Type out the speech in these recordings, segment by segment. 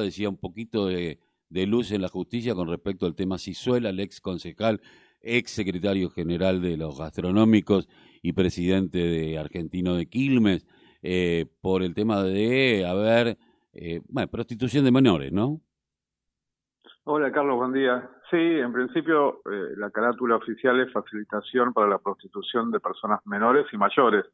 decía un poquito de, luz en la justicia con respecto al tema Cisuela, el ex concejal, ex secretario general de los gastronómicos y presidente de Argentino de Quilmes, eh, por el tema de haber, eh, bueno, prostitución de menores, ¿no? Hola Carlos, buen día. Sí, en principio eh, la carátula oficial es facilitación para la prostitución de personas menores y mayores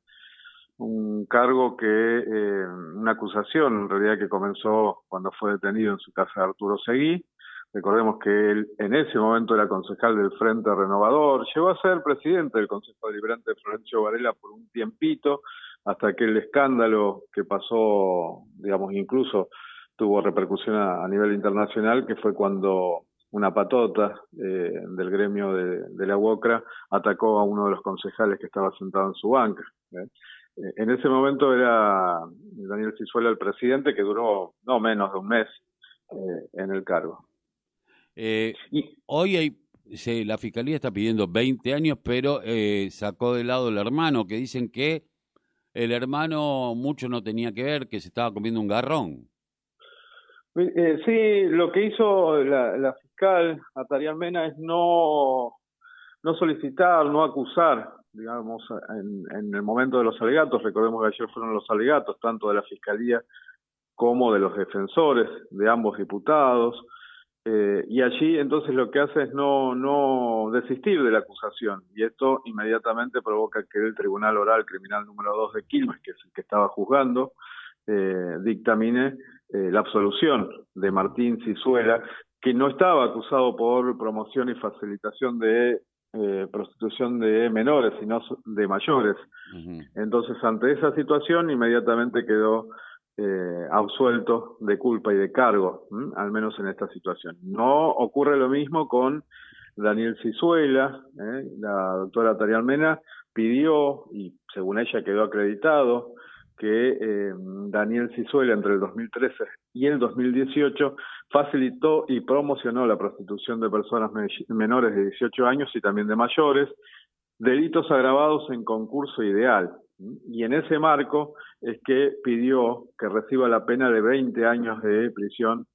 un cargo que, eh, una acusación en realidad que comenzó cuando fue detenido en su casa Arturo Seguí. Recordemos que él en ese momento era concejal del Frente Renovador, llegó a ser presidente del Consejo Deliberante de Florencio Varela por un tiempito, hasta que el escándalo que pasó, digamos, incluso tuvo repercusión a, nivel internacional, que fue cuando una patota eh, del gremio de, la UOCRA atacó a uno de los concejales que estaba sentado en su banca. ¿eh? En ese momento era Daniel Cisuela el presidente, que duró no menos de un mes eh, en el cargo. Eh, y hoy hay, la fiscalía está pidiendo 20 años, pero eh, sacó de lado el hermano, que dicen que el hermano mucho no tenía que ver, que se estaba comiendo un garrón. sí, lo que hizo la, la fiscal Atarian Mena es no, no solicitar, no acusar digamos, en, el momento de los alegatos, recordemos que ayer fueron los alegatos, tanto de la Fiscalía como de los defensores de ambos diputados, eh, y allí entonces lo que hace es no, no desistir de la acusación, y esto inmediatamente provoca que el Tribunal Oral Criminal número 2 de Quilmes, que es el que estaba juzgando, eh, dictamine eh, la absolución de Martín Cizuela, que no estaba acusado por promoción y facilitación de eh, prostitución de menores, sino de mayores. Entonces, ante esa situación, inmediatamente quedó eh, absuelto de culpa y de cargo, al menos en esta situación. No ocurre lo mismo con Daniel Cizuela, ¿eh? la doctora Tarial Mena pidió, y según ella quedó acreditado, que eh, Daniel Cizuela entre el 2013 y el 2018 facilitó y promocionó la prostitución de personas menores de 18 años y también de mayores, delitos agravados en concurso ideal. Y en ese marco es que pidió que reciba la pena de 20 años de prisión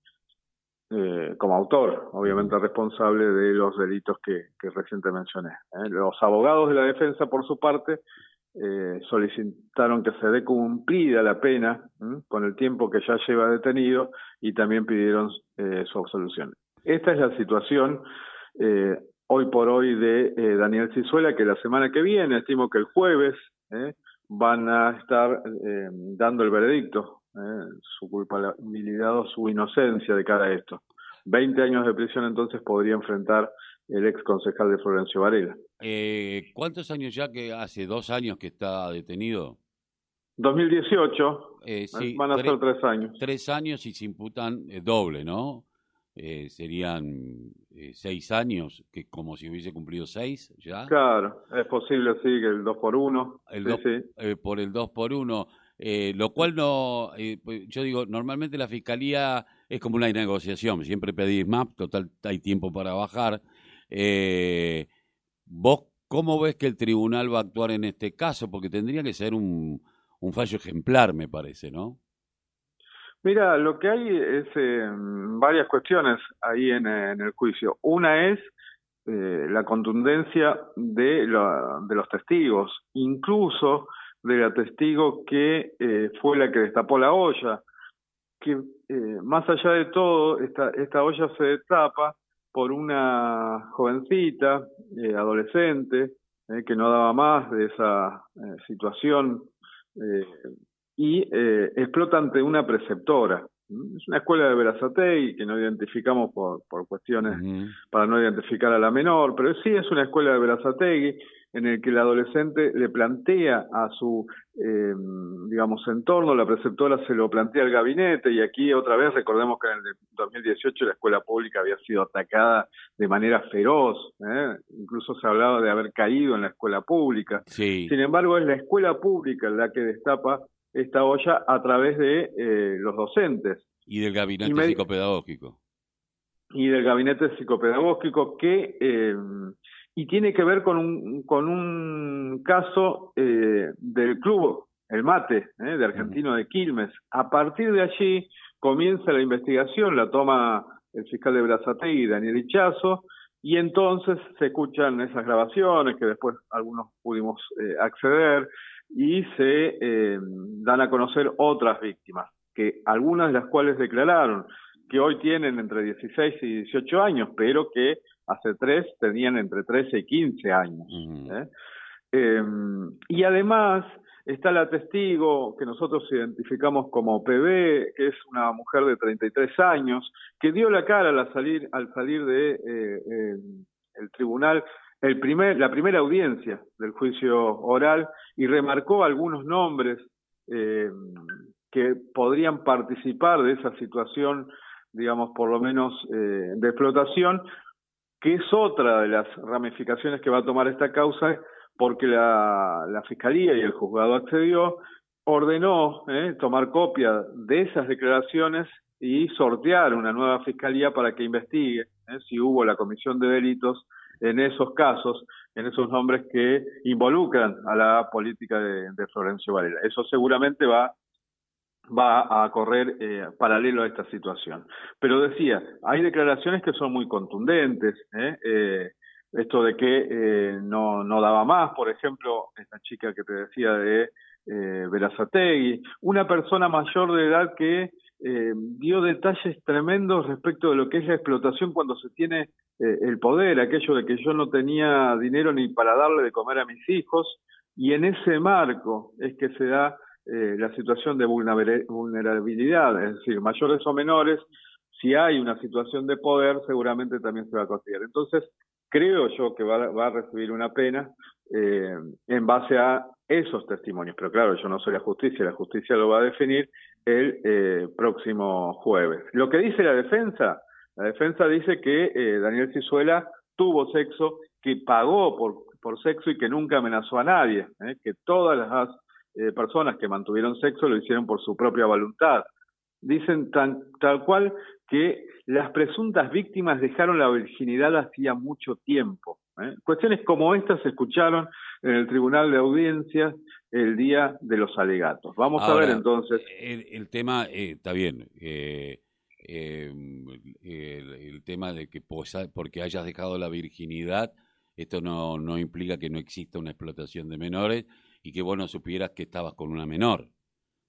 eh, como autor, obviamente responsable de los delitos que, que mencioné. ¿eh? Los abogados de la defensa, por su parte, eh, solicitaron que se dé cumplida la pena con el tiempo que ya lleva detenido y también pidieron eh, su absolución. Esta es la situación eh, hoy por hoy de eh, Daniel Cizuela, que la semana que viene, estimo que el jueves, van a estar dando el veredicto, su culpabilidad o su inocencia de cara a esto. Veinte años de prisión entonces podría enfrentar el ex concejal de Florencio Varela. Eh, ¿Cuántos años ya que hace dos años que está detenido? 2018, eh, van a ser tres años. Tres años y se imputan eh, doble, ¿no? Eh, serían seis años, que como si hubiese cumplido seis ya. Claro, es posible, sí, que el dos por uno. El por el dos por uno. lo cual no, pues, yo digo, normalmente la fiscalía es como una negociación, siempre pedís más, total hay tiempo para bajar, eh, ¿Vos cómo ves que el tribunal va a actuar en este caso? Porque tendría que ser un, fallo ejemplar, me parece, ¿no? Mira, lo que hay es eh, varias cuestiones ahí en, el juicio. Una es eh, la contundencia de, de los testigos, incluso de la testigo que eh, fue la que destapó la olla, que más allá de todo, esta, esta olla se destapa por una jovencita, eh, adolescente, eh, que no daba más de esa eh, situación y explota ante una preceptora. Es una escuela de Verazatei que no identificamos por, por cuestiones para no identificar a la menor, pero sí es una escuela de Verazategui en el que el adolescente le plantea a su, eh, digamos, entorno, la preceptora se lo plantea al gabinete y aquí otra vez recordemos que en el 2018 la escuela pública había sido atacada de manera feroz, ¿eh? incluso se hablaba de haber caído en la escuela pública. Sin embargo, es la escuela pública la que destapa esta olla a través de eh, los docentes. Y del gabinete psicopedagógico. Y del gabinete psicopedagógico que eh, y tiene que ver con un, con un caso eh, del club, el Mate, eh, de Argentino de Quilmes. A partir de allí comienza la investigación, la toma el fiscal de Brazategui, Daniel Ichazo, y entonces se escuchan esas grabaciones que después algunos pudimos eh, acceder y se eh, dan a conocer otras víctimas, que algunas de las cuales declararon que hoy tienen entre 16 y 18 años, pero que hace tres tenían entre 13 y 15 años. ¿eh? Em, y además está la testigo que nosotros identificamos como PB, que es una mujer de 33 años, que dio la cara al salir, al salir de eh, el tribunal el primer, la primera audiencia del juicio oral y remarcó algunos nombres eh, que podrían participar de esa situación, digamos, por lo menos eh, de explotación, que es otra de las ramificaciones que va a tomar esta causa, porque la, Fiscalía y el juzgado accedió, ordenó eh, tomar copia de esas declaraciones y sortear una nueva Fiscalía para que investigue eh, si hubo la comisión de delitos en esos casos, en esos nombres que involucran a la política de, Florencio Varela. Eso seguramente va va a correr eh, paralelo a esta situación. Pero decía, hay declaraciones que son muy contundentes, ¿eh? eh esto de que eh, no, no daba más, por ejemplo, esta chica que te decía de eh, Verazategui, una persona mayor de edad que eh, dio detalles tremendos respecto de lo que es la explotación cuando se tiene eh, el poder, aquello de que yo no tenía dinero ni para darle de comer a mis hijos, y en ese marco es que se da eh, la situación de vulnerabilidad, es decir, mayores o menores, si hay una situación de poder, seguramente también se va a considerar. Entonces, creo yo que va, va a recibir una pena eh, en base a esos testimonios. Pero claro, yo no soy la justicia, la justicia lo va a definir el eh, próximo jueves. Lo que dice la defensa, la defensa dice que eh, Daniel Cizuela tuvo sexo, que pagó por, por sexo y que nunca amenazó a nadie, ¿eh? que todas las eh, personas que mantuvieron sexo lo hicieron por su propia voluntad. Dicen tan, tal cual que las presuntas víctimas dejaron la virginidad hacía mucho tiempo. ¿eh? Cuestiones como estas se escucharon en el Tribunal de Audiencias el día de los alegatos. Vamos a ver entonces. El, tema eh, está bien. Eh, em, el, tema de que porque hayas dejado la virginidad, esto no, no implica que no exista una explotación de menores y que vos no supieras que estabas con una menor.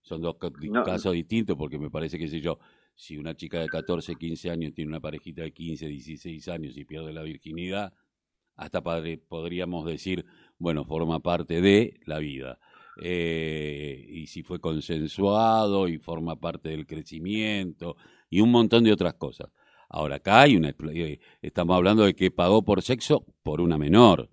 Son dos casos distintos porque me parece que sé yo, si una chica de 14, 15 años tiene una parejita de 15, 16 años y pierde la virginidad, hasta padre, podríamos decir, bueno, forma parte de la vida. Eh, y si fue consensuado y forma parte del crecimiento y un montón de otras cosas. Ahora, acá hay una. Eh, estamos hablando de que pagó por sexo por una menor.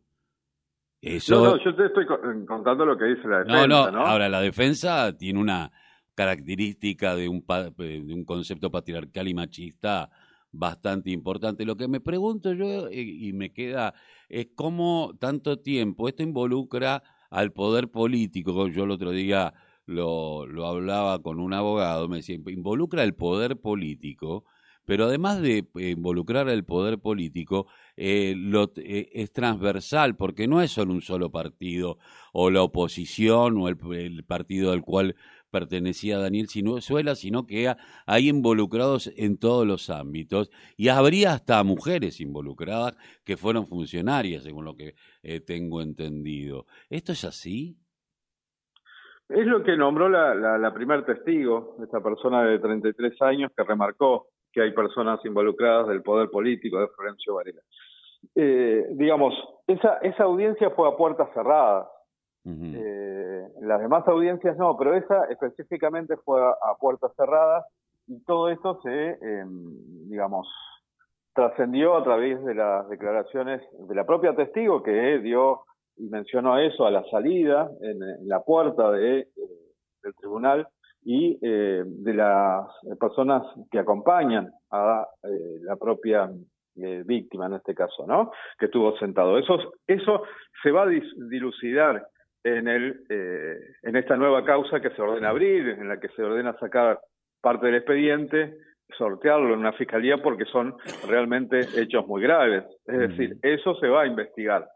Eso... No, no, yo te estoy contando lo que dice la defensa. No, no, ahora la defensa tiene una característica de un, de un concepto patriarcal y machista bastante importante. Lo que me pregunto yo eh, y me queda es cómo tanto tiempo esto involucra al poder político. Yo el otro día lo, lo hablaba con un abogado, me decía, involucra el poder político, pero además de eh, involucrar al poder político, eh, lo, es transversal, porque no es solo un solo partido, o la oposición, o el, partido del cual pertenecía Daniel Sinuela, sino que hay involucrados en todos los ámbitos y habría hasta mujeres involucradas que fueron funcionarias, según lo que eh, tengo entendido. ¿Esto es así? Es lo que nombró la, la, primer testigo, esta persona de 33 años que remarcó que hay personas involucradas del poder político de Florencio Varela. Eh, digamos, esa, esa audiencia fue a puertas cerradas. Eh, las demás audiencias no, pero esa específicamente fue a, puertas cerradas y todo esto se, em, digamos, trascendió a través de las declaraciones de la propia testigo que dio y mencionó eso a la salida, en, la puerta de, eh, del tribunal, y eh, de las personas que acompañan a la propia víctima en este caso, ¿no? Que estuvo sentado. Eso, eso se va a dilucidar en, el, eh, en esta nueva causa que se ordena abrir, en la que se ordena sacar parte del expediente, sortearlo en una fiscalía porque son realmente hechos muy graves. Es decir, eso se va a investigar.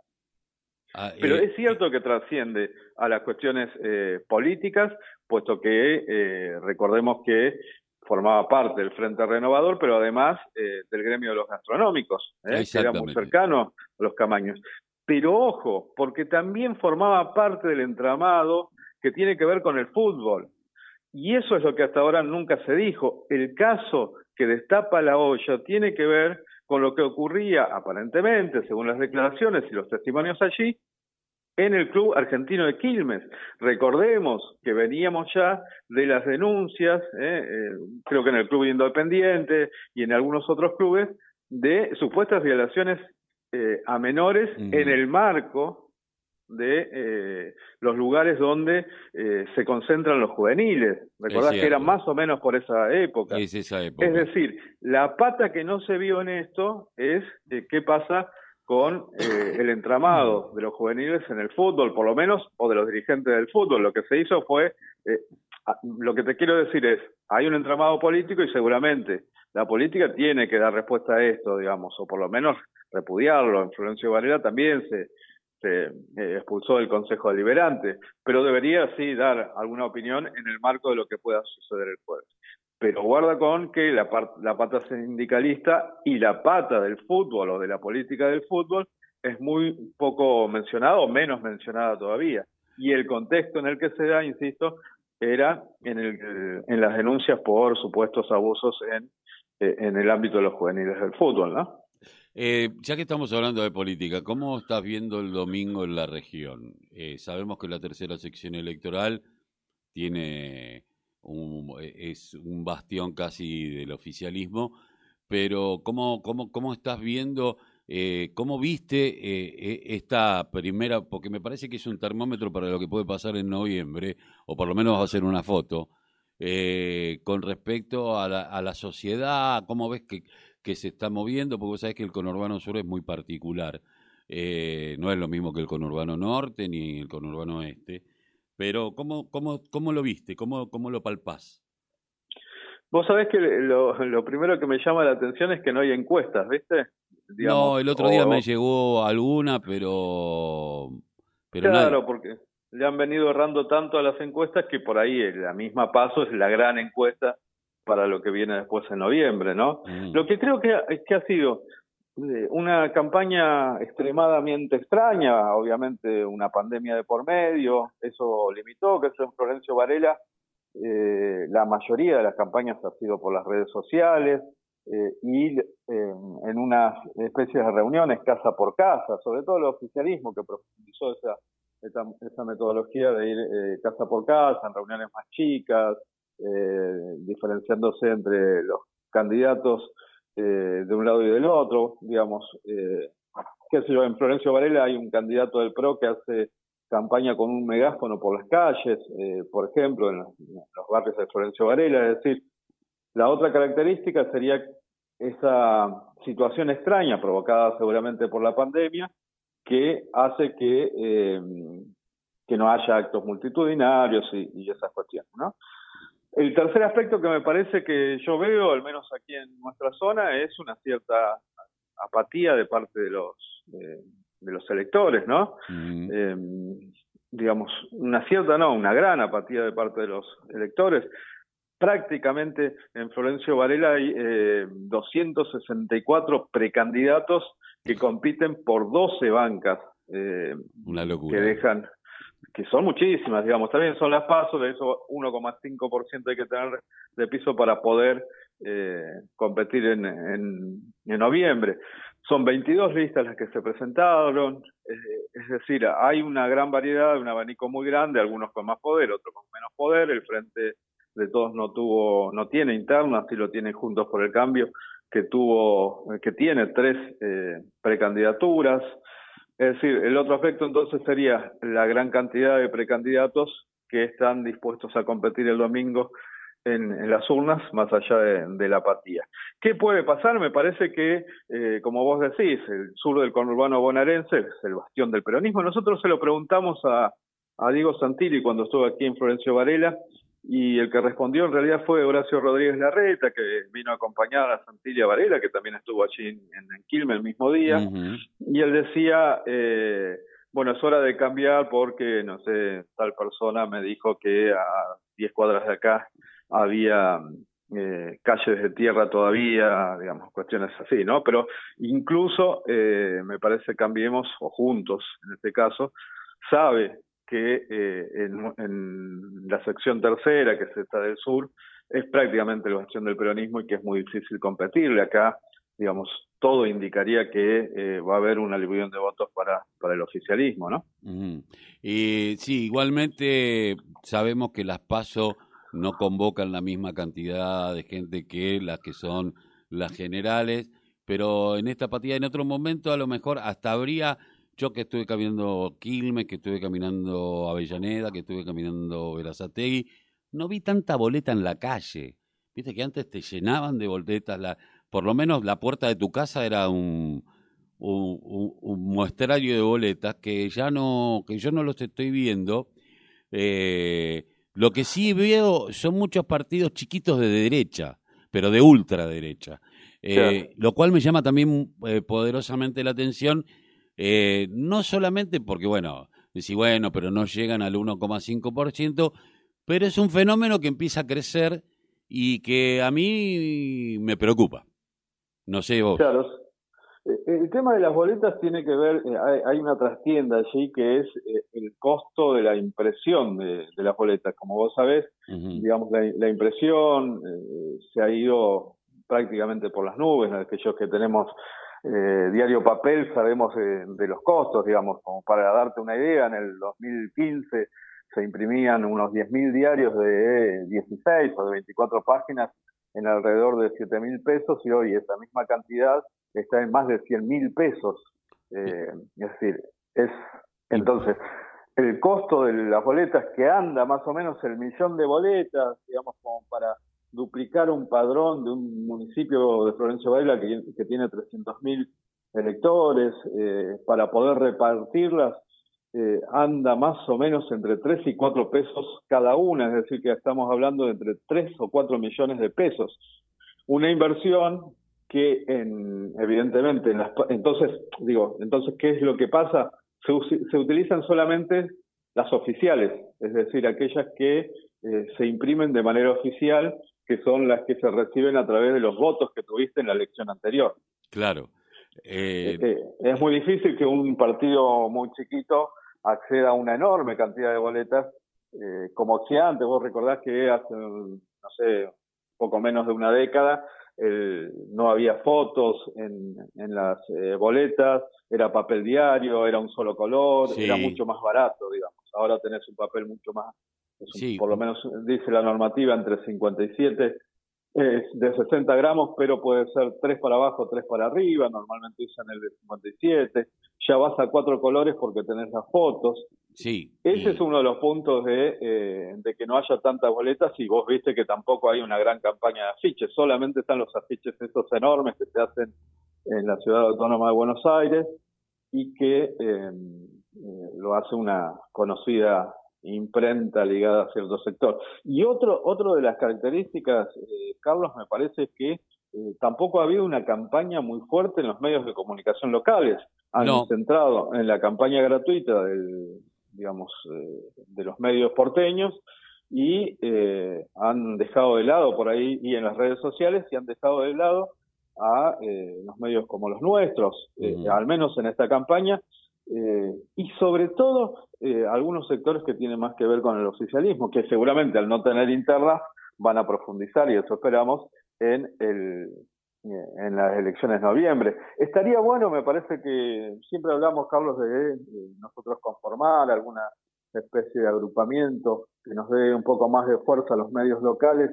Ah, Pero eh, es cierto que trasciende a las cuestiones eh, políticas, puesto que recordemos que formaba parte del Frente Renovador, pero además eh, del gremio de los gastronómicos, ¿eh? que era muy cercano a los camaños. Pero ojo, porque también formaba parte del entramado que tiene que ver con el fútbol. Y eso es lo que hasta ahora nunca se dijo. El caso que destapa la olla tiene que ver con lo que ocurría aparentemente, según las declaraciones y los testimonios allí, en el Club Argentino de Quilmes. Recordemos que veníamos ya de las denuncias, eh, eh, creo que en el Club Independiente y en algunos otros clubes, de supuestas violaciones eh, a menores en el marco de los lugares donde se concentran los juveniles. Recordás que era más o menos por esa época. Es esa época. Es decir, la pata que no se vio en esto es qué pasa con eh, el entramado de los juveniles en el fútbol, por lo menos, o de los dirigentes del fútbol. Lo que se hizo fue, eh, lo que te quiero decir es, hay un entramado político y seguramente la política tiene que dar respuesta a esto, digamos, o por lo menos repudiarlo. En Florencio Varela también se, se eh, expulsó del Consejo Deliberante, pero debería sí dar alguna opinión en el marco de lo que pueda suceder el jueves pero guarda con que la, la pata sindicalista y la pata del fútbol o de la política del fútbol es muy poco mencionada o menos mencionada todavía. Y el contexto en el que se da, insisto, era en, el, en las denuncias por supuestos abusos en, eh, en el ámbito de los juveniles del fútbol, ¿no? Eh, ya que estamos hablando de política, ¿cómo estás viendo el domingo en la región? Eh, sabemos que la tercera sección electoral tiene e, es un bastión casi del oficialismo, pero ¿cómo, cómo, cómo estás viendo, eh, cómo viste eh, e, esta primera, porque me parece que es un termómetro para lo que puede pasar en noviembre, o por lo menos va a ser una foto, eh, con respecto a la, a la sociedad, cómo ves que, que se está moviendo, porque vos sabés que el conurbano sur es muy particular. no es lo mismo que el conurbano norte ni el conurbano este. Pero ¿cómo, cómo, cómo lo viste? ¿Cómo, ¿Cómo lo palpás? Vos sabés que lo, lo primero que me llama la atención es que no hay encuestas, ¿viste? no, el otro día me llegó alguna, pero... pero claro, porque le han venido errando tanto a las encuestas que por ahí la misma paso es la gran encuesta para lo que viene después en noviembre, ¿no? Mm. Lo que creo que, que ha sido una campaña extremadamente extraña, obviamente una pandemia de por medio, eso limitó, que eso en Florencio Varela, eh, la mayoría de las campañas ha sido por las redes sociales eh, y en unas especies de reuniones casa por casa, sobre todo el oficialismo que profundizó esa, esa, metodología de ir casa por casa, en reuniones más chicas, diferenciándose entre los candidatos eh, de un lado y del otro, digamos, eh, qué sé yo, en Florencio Varela hay un candidato del PRO que hace campaña con un megáfono por las calles, eh, por ejemplo, en los, barrios de Florencio Varela, es decir, la otra característica sería esa situación extraña provocada seguramente por la pandemia que hace que, eh, que no haya actos multitudinarios y, y esas cuestiones, ¿no? El tercer aspecto que me parece que yo veo, al menos aquí en nuestra zona, es una cierta apatía de parte de los de, los electores, ¿no? Em, digamos, una cierta, no, una gran apatía de parte de los electores. Prácticamente en Florencio Varela hay eh, 264 precandidatos que compiten por 12 bancas. Eh, una locura. Que dejan, que son muchísimas, digamos, también son las pasos, de eso 1,5% hay que tener de piso para poder eh, competir en, en, en, noviembre. Son 22 listas las que se presentaron, eh, es decir, hay una gran variedad, un abanico muy grande, algunos con más poder, otros con menos poder, el Frente de Todos no tuvo, no tiene internas, sí lo tiene Juntos por el Cambio, que tuvo, que tiene tres eh, precandidaturas, es decir, el otro aspecto entonces sería la gran cantidad de precandidatos que están dispuestos a competir el domingo en, las urnas, más allá de, la apatía. ¿Qué puede pasar? Me parece que, eh, como vos decís, el sur del conurbano bonaerense es el bastión del peronismo. Nosotros se lo preguntamos a, a Diego Santilli cuando estuvo aquí en Florencio Varela, y el que respondió en realidad fue Horacio Rodríguez Larreta, que vino a acompañar a Santilia Varela, que también estuvo allí en, en Quilme el mismo día, y él decía, eh, bueno, es hora de cambiar porque, no sé, tal persona me dijo que a 10 cuadras de acá había eh, calles de tierra todavía, digamos, cuestiones así, ¿no? Pero incluso, eh, me parece, Cambiemos, o Juntos, en este caso, sabe que eh, en, en, la sección tercera, que es esta del sur, es prácticamente la gestión del peronismo y que es muy difícil competirle. Acá, digamos, todo indicaría que eh, va a haber una aluvión de votos para, para el oficialismo, ¿no? Y sí, igualmente sabemos que las PASO no convocan la misma cantidad de gente que las que son las generales, pero en esta partida, en otro momento, a lo mejor hasta habría, yo que estuve caminando Quilmes, que estuve caminando Avellaneda, que estuve caminando Verazategui, no vi tanta boleta en la calle. Viste que antes te llenaban de boletas, la, por lo menos la puerta de tu casa era un, un, un, muestrario de boletas que ya no, que yo no los estoy viendo. Eh, lo que sí veo son muchos partidos chiquitos de derecha, pero de ultraderecha, eh, lo cual me llama también eh, poderosamente la atención, eh, no solamente porque, bueno, decir, bueno, pero no llegan al 1,5%, pero es un fenómeno que empieza a crecer y que a mí me preocupa. No sé vos. Claro, eh, el tema de las boletas tiene que ver, eh, hay, una trastienda allí que es eh, el costo de la impresión de, las boletas. Como vos sabés, digamos, la, impresión se ha ido prácticamente por las nubes, aquellos que tenemos diario papel sabemos de los costos, digamos, como para darte una idea, en el 2015 se imprimían unos 10.000 diarios de 16 o de 24 páginas en alrededor de 7.000 pesos y hoy esa misma cantidad está en más de 100 mil pesos. Eh, es decir, es entonces el costo de las boletas que anda más o menos el millón de boletas, digamos, como para duplicar un padrón de un municipio de Florencio Varela que, que tiene 300 mil electores, eh, para poder repartirlas, eh, anda más o menos entre 3 y 4 pesos cada una, es decir, que estamos hablando de entre 3 o 4 millones de pesos. Una inversión que en, evidentemente, en las, entonces, digo, entonces, ¿qué es lo que pasa? Se, se utilizan solamente las oficiales, es decir, aquellas que eh, se imprimen de manera oficial, que son las que se reciben a través de los votos que tuviste en la elección anterior. Claro. Eh... Eh, es muy difícil que un partido muy chiquito acceda a una enorme cantidad de boletas, eh, como si antes, vos recordás que hace, no sé, poco menos de una década, no había fotos en, en las eh, boletas, era papel diario, era un solo color, era mucho más barato, digamos. Ahora tenés un papel mucho más, por lo menos dice la normativa, entre 57 de 60 gramos, pero puede ser 3 para abajo, 3 para arriba, normalmente usan el de 57, ya vas a cuatro colores porque tenés las fotos. Sí. Ese es uno de los puntos de, eh, de que no haya tantas boletas y vos viste que tampoco hay una gran campaña de afiches, solamente están los afiches estos enormes que se hacen en la ciudad autónoma de Buenos Aires y que eh, eh, lo hace una conocida imprenta ligada a cierto sector. Y otro, otro de las características, eh, Carlos, me parece que eh, tampoco ha habido una campaña muy fuerte en los medios de comunicación locales. Han centrado en la campaña gratuita del, digamos, eh, de los medios porteños y han dejado de lado por ahí y en las redes sociales y han dejado de lado a los medios como los nuestros, al menos en esta campaña, eh, y sobre todo eh, algunos sectores que tienen más que ver con el oficialismo, que seguramente al no tener interna van a profundizar, y eso esperamos, en, el, eh, en las elecciones de noviembre. Estaría bueno, me parece que siempre hablamos, Carlos, de, nosotros conformar alguna especie de agrupamiento que nos dé un poco más de fuerza a los medios locales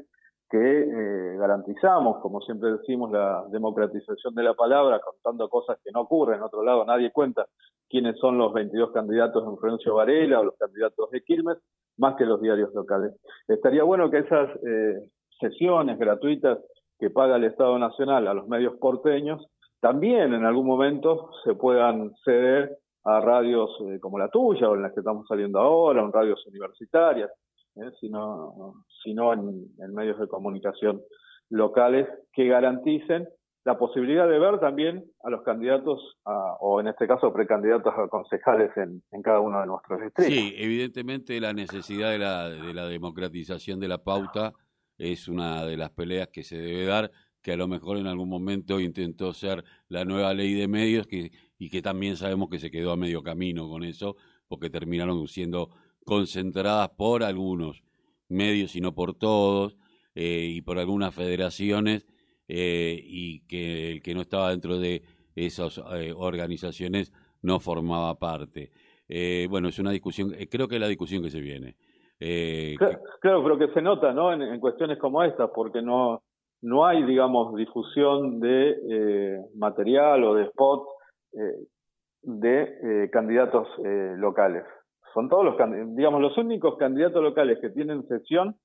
que eh, garantizamos, como siempre decimos, la democratización de la palabra, contando cosas que no ocurren. En otro lado, nadie cuenta quiénes son los 22 candidatos en Florencio Varela o los candidatos de Quilmes, más que los diarios locales. Estaría bueno que esas eh, sesiones gratuitas que paga el Estado Nacional a los medios porteños también en algún momento se puedan ceder a radios eh, como la tuya o en las que estamos saliendo ahora, en radios universitarias, ¿eh? sino, sino en, medios de comunicación locales que garanticen la posibilidad de ver también a los candidatos, o en este caso precandidatos a concejales en, en, cada uno de nuestros distritos. Sí, evidentemente la necesidad de la, de la democratización de la pauta es una de las peleas que se debe dar, que a lo mejor en algún momento intentó ser la nueva ley de medios que, y que también sabemos que se quedó a medio camino con eso, porque terminaron siendo concentradas por algunos medios y no por todos, eh, y por algunas federaciones, eh, y que el que no estaba dentro de esas eh, organizaciones no formaba parte. bueno, es una discusión, creo que es la discusión que se viene. Claro, pero que se nota, ¿no? En, cuestiones como esta, porque no no hay, digamos, difusión de material o de spot de candidatos locales son todos los digamos los únicos candidatos locales que tienen sesión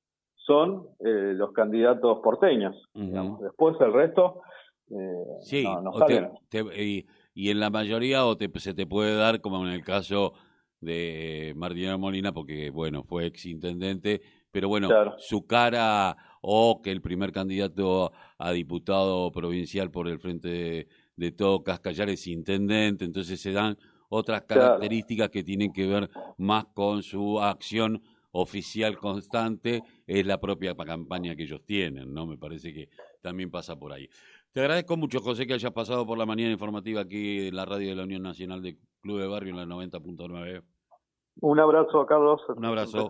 son eh, los candidatos porteños después el resto eh, sí, no, y, en la mayoría o se te puede dar como en el caso de Martín Molina porque bueno fue ex intendente pero bueno su cara o que el primer candidato a diputado provincial por el frente de, de todo Cascallar es intendente entonces se dan otras características que tienen que ver más con su acción oficial constante, es la propia campaña que ellos tienen, ¿no? Me parece que también pasa por ahí. Te agradezco mucho, José, que hayas pasado por la mañana informativa aquí en la radio de la Unión Nacional de Club de Barrio en la 90.9. Un abrazo, Carlos. Un abrazo.